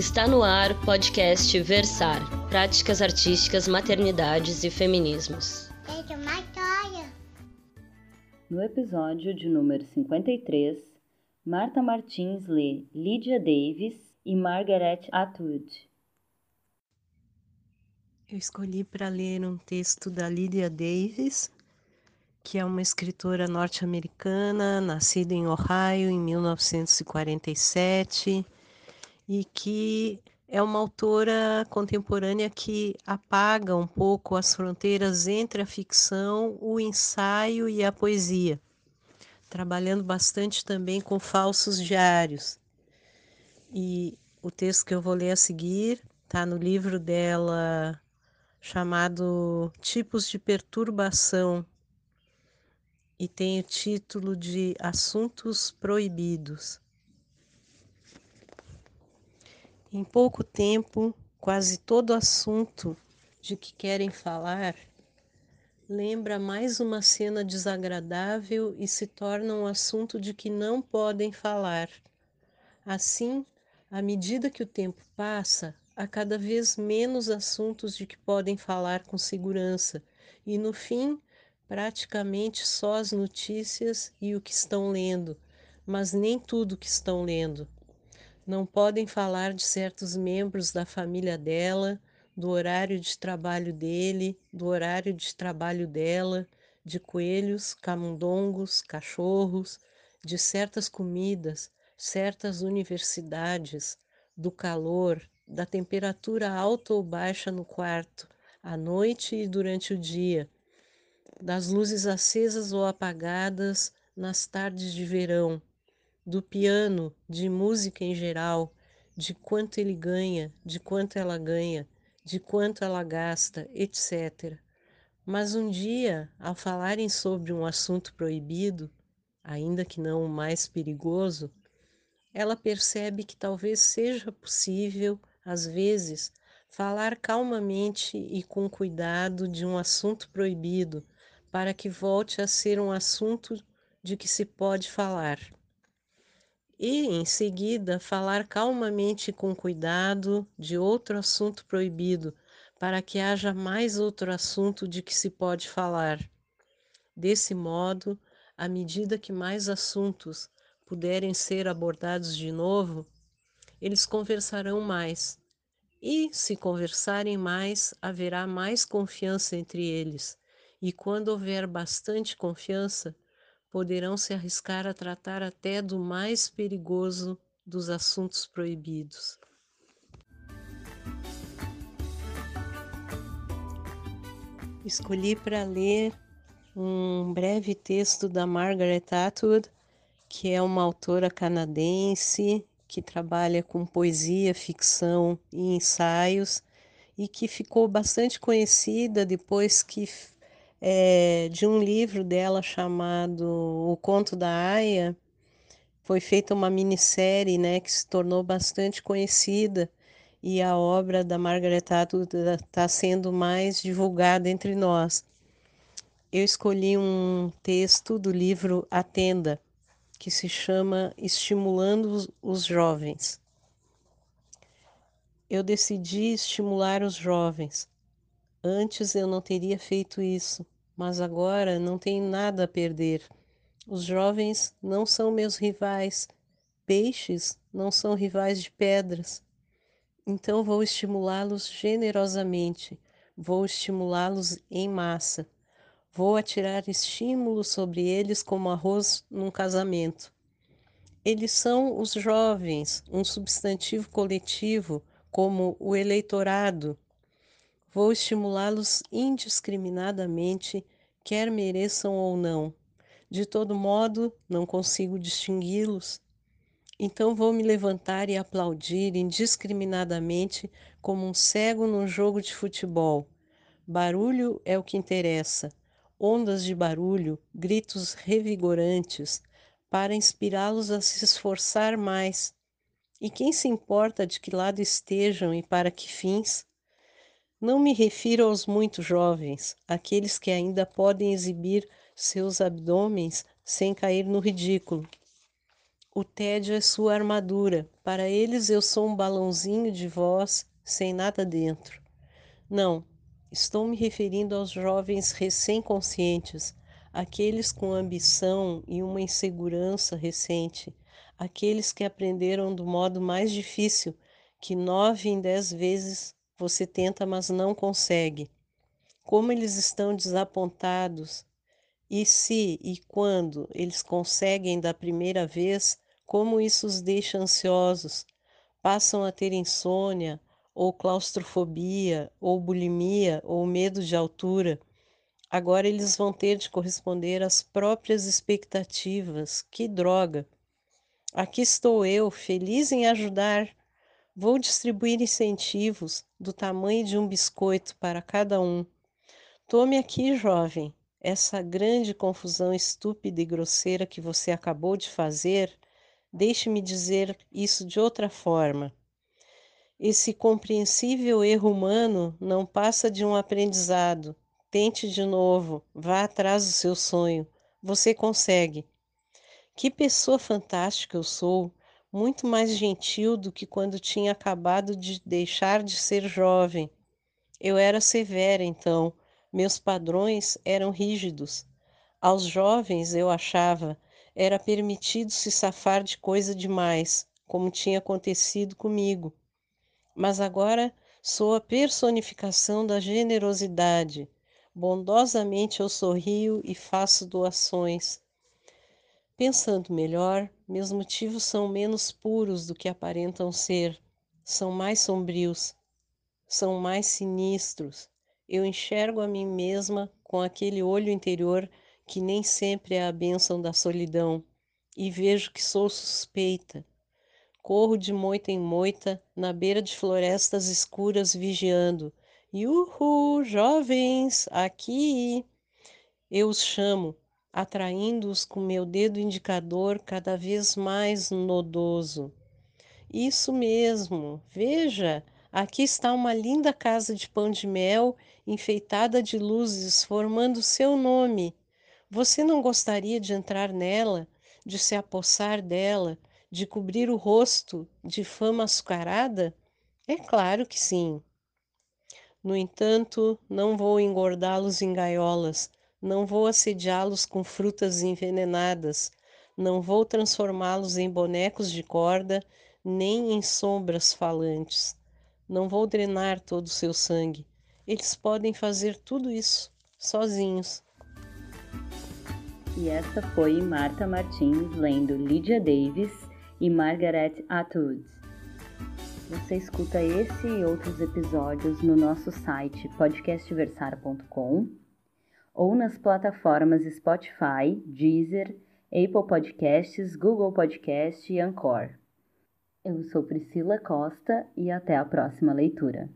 Está no ar o podcast Versar Práticas Artísticas, Maternidades e Feminismos. No episódio de número 53, Marta Martins lê Lydia Davis e Margaret Atwood. Eu escolhi para ler um texto da Lydia Davis, que é uma escritora norte-americana, nascida em Ohio em 1947 e que é uma autora contemporânea que apaga um pouco as fronteiras entre a ficção, o ensaio e a poesia, trabalhando bastante também com falsos diários. E o texto que eu vou ler a seguir está no livro dela chamado Tipos de Perturbação e tem o título de Assuntos Proibidos. Em pouco tempo, quase todo assunto de que querem falar lembra mais uma cena desagradável e se torna um assunto de que não podem falar. Assim, à medida que o tempo passa, há cada vez menos assuntos de que podem falar com segurança, e no fim, praticamente só as notícias e o que estão lendo, mas nem tudo que estão lendo não podem falar de certos membros da família dela, do horário de trabalho dele, do horário de trabalho dela, de coelhos, camundongos, cachorros, de certas comidas, certas universidades, do calor, da temperatura alta ou baixa no quarto, à noite e durante o dia, das luzes acesas ou apagadas nas tardes de verão, do piano, de música em geral, de quanto ele ganha, de quanto ela ganha, de quanto ela gasta, etc. Mas um dia, ao falarem sobre um assunto proibido, ainda que não o mais perigoso, ela percebe que talvez seja possível, às vezes, falar calmamente e com cuidado de um assunto proibido, para que volte a ser um assunto de que se pode falar e, em seguida, falar calmamente e com cuidado de outro assunto proibido, para que haja mais outro assunto de que se pode falar. Desse modo, à medida que mais assuntos puderem ser abordados de novo, eles conversarão mais. E, se conversarem mais, haverá mais confiança entre eles. E quando houver bastante confiança, poderão se arriscar a tratar até do mais perigoso dos assuntos proibidos. Escolhi para ler um breve texto da Margaret Atwood, que é uma autora canadense que trabalha com poesia, ficção e ensaios e que ficou bastante conhecida depois que é, de um livro dela chamado O Conto da Aya. Foi feita uma minissérie né, que se tornou bastante conhecida e a obra da Margaret Atwood está sendo mais divulgada entre nós. Eu escolhi um texto do livro A Tenda, que se chama Estimulando os Jovens. Eu decidi estimular os jovens. Antes eu não teria feito isso mas agora não tenho nada a perder. Os jovens não são meus rivais, peixes não são rivais de pedras. Então vou estimulá-los generosamente, vou estimulá-los em massa. Vou atirar estímulos sobre eles como arroz num casamento. Eles são os jovens, um substantivo coletivo, como o eleitorado, Vou estimulá-los indiscriminadamente, quer mereçam ou não. De todo modo, não consigo distingui-los. Então vou me levantar e aplaudir indiscriminadamente, como um cego num jogo de futebol. Barulho é o que interessa. Ondas de barulho, gritos revigorantes, para inspirá-los a se esforçar mais. E quem se importa de que lado estejam e para que fins? Não me refiro aos muito jovens, aqueles que ainda podem exibir seus abdômenes sem cair no ridículo. O tédio é sua armadura. Para eles eu sou um balãozinho de voz sem nada dentro. Não, estou me referindo aos jovens recém-conscientes, aqueles com ambição e uma insegurança recente, aqueles que aprenderam do modo mais difícil, que nove em dez vezes você tenta, mas não consegue. Como eles estão desapontados, e se e quando eles conseguem da primeira vez, como isso os deixa ansiosos, passam a ter insônia, ou claustrofobia, ou bulimia, ou medo de altura. Agora eles vão ter de corresponder às próprias expectativas. Que droga! Aqui estou eu, feliz em ajudar. Vou distribuir incentivos do tamanho de um biscoito para cada um. Tome aqui, jovem, essa grande confusão estúpida e grosseira que você acabou de fazer. Deixe-me dizer isso de outra forma. Esse compreensível erro humano não passa de um aprendizado. Tente de novo, vá atrás do seu sonho. Você consegue. Que pessoa fantástica eu sou, muito mais gentil do que quando tinha acabado de deixar de ser jovem. Eu era severa então, meus padrões eram rígidos. Aos jovens, eu achava, era permitido se safar de coisa demais, como tinha acontecido comigo mas agora sou a personificação da generosidade. Bondosamente eu sorrio e faço doações. Pensando melhor, meus motivos são menos puros do que aparentam ser, são mais sombrios, são mais sinistros. Eu enxergo a mim mesma com aquele olho interior que nem sempre é a bênção da solidão, e vejo que sou suspeita, Corro de moita em moita, na beira de florestas escuras vigiando. Yuhu, jovens, aqui! Eu os chamo, atraindo-os com meu dedo indicador cada vez mais nodoso. Isso mesmo, veja, aqui está uma linda casa de pão de mel enfeitada de luzes formando seu nome. Você não gostaria de entrar nela, de se apossar dela, de cobrir o rosto de fama açucarada? É claro que sim. No entanto, não vou engordá-los em gaiolas, não vou assediá-los com frutas envenenadas, não vou transformá-los em bonecos de corda, nem em sombras falantes. Não vou drenar todo o seu sangue. Eles podem fazer tudo isso sozinhos. E essa foi Marta Martins lendo Lydia Davis e Margaret Atwood. Você escuta esse e outros episódios no nosso site podcastversar.com ou nas plataformas Spotify, Deezer, Apple Podcasts, Google Podcast e Anchor. Eu sou Priscila Costa e até a próxima leitura.